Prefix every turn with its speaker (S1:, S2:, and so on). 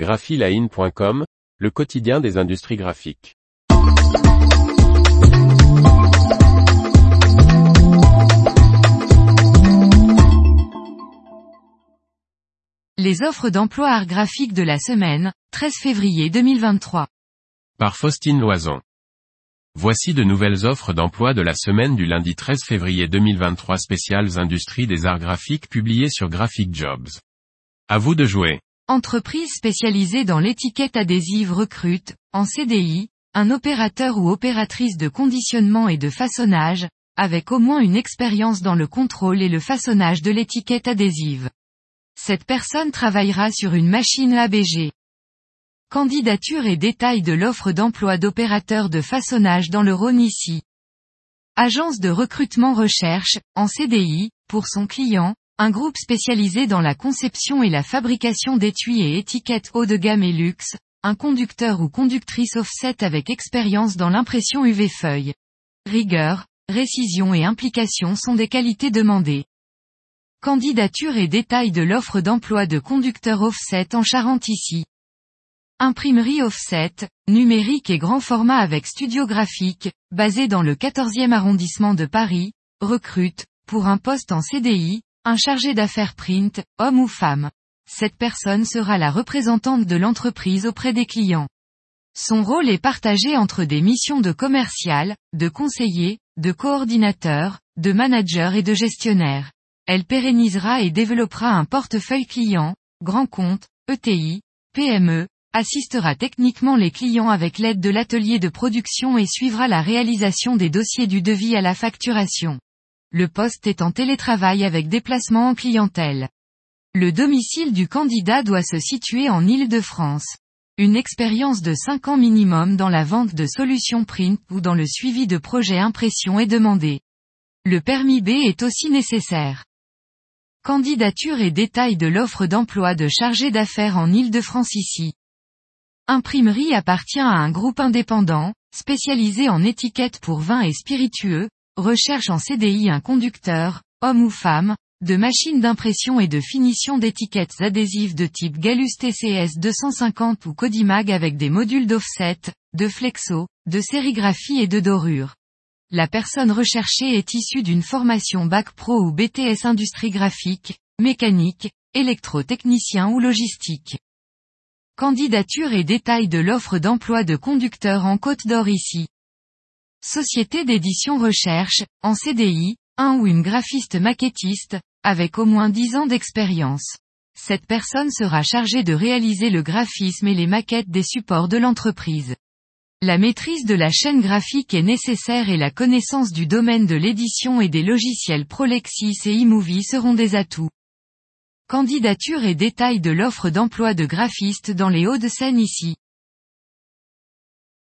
S1: graphiline.com, le quotidien des industries graphiques.
S2: Les offres d'emploi art graphique de la semaine, 13 février 2023.
S1: Par Faustine Loison. Voici de nouvelles offres d'emploi de la semaine du lundi 13 février 2023 spéciales industries des arts graphiques publiées sur Graphic Jobs. À vous de jouer.
S2: Entreprise spécialisée dans l'étiquette adhésive recrute, en CDI, un opérateur ou opératrice de conditionnement et de façonnage, avec au moins une expérience dans le contrôle et le façonnage de l'étiquette adhésive. Cette personne travaillera sur une machine ABG. Candidature et détails de l'offre d'emploi d'opérateur de façonnage dans le Rhône ici. Agence de recrutement recherche, en CDI, pour son client, un groupe spécialisé dans la conception et la fabrication d'étuis et étiquettes haut de gamme et luxe, un conducteur ou conductrice offset avec expérience dans l'impression UV feuille. Rigueur, récision et implication sont des qualités demandées. Candidature et détails de l'offre d'emploi de conducteur offset en Charente ici. Imprimerie offset, numérique et grand format avec studio graphique, basé dans le 14e arrondissement de Paris, recrute, pour un poste en CDI, un chargé d'affaires print, homme ou femme. Cette personne sera la représentante de l'entreprise auprès des clients. Son rôle est partagé entre des missions de commercial, de conseiller, de coordinateur, de manager et de gestionnaire. Elle pérennisera et développera un portefeuille client, grand compte, ETI, PME, assistera techniquement les clients avec l'aide de l'atelier de production et suivra la réalisation des dossiers du devis à la facturation. Le poste est en télétravail avec déplacement en clientèle. Le domicile du candidat doit se situer en Île-de-France. Une expérience de 5 ans minimum dans la vente de solutions print ou dans le suivi de projets impression est demandée. Le permis B est aussi nécessaire. Candidature et détails de l'offre d'emploi de chargé d'affaires en Île-de-France ici. Imprimerie appartient à un groupe indépendant, spécialisé en étiquettes pour vins et spiritueux, recherche en CDI un conducteur, homme ou femme, de machines d'impression et de finition d'étiquettes adhésives de type Galus TCS 250 ou Codimag avec des modules d'offset, de flexo, de sérigraphie et de dorure. La personne recherchée est issue d'une formation Bac Pro ou BTS Industrie graphique, mécanique, électrotechnicien ou logistique. Candidature et détails de l'offre d'emploi de conducteur en Côte d'Or ici. Société d'édition recherche, en CDI, un ou une graphiste maquettiste, avec au moins 10 ans d'expérience. Cette personne sera chargée de réaliser le graphisme et les maquettes des supports de l'entreprise. La maîtrise de la chaîne graphique est nécessaire et la connaissance du domaine de l'édition et des logiciels Prolexis et eMovie seront des atouts. Candidature et détails de l'offre d'emploi de graphiste dans les Hauts-de-Seine ici.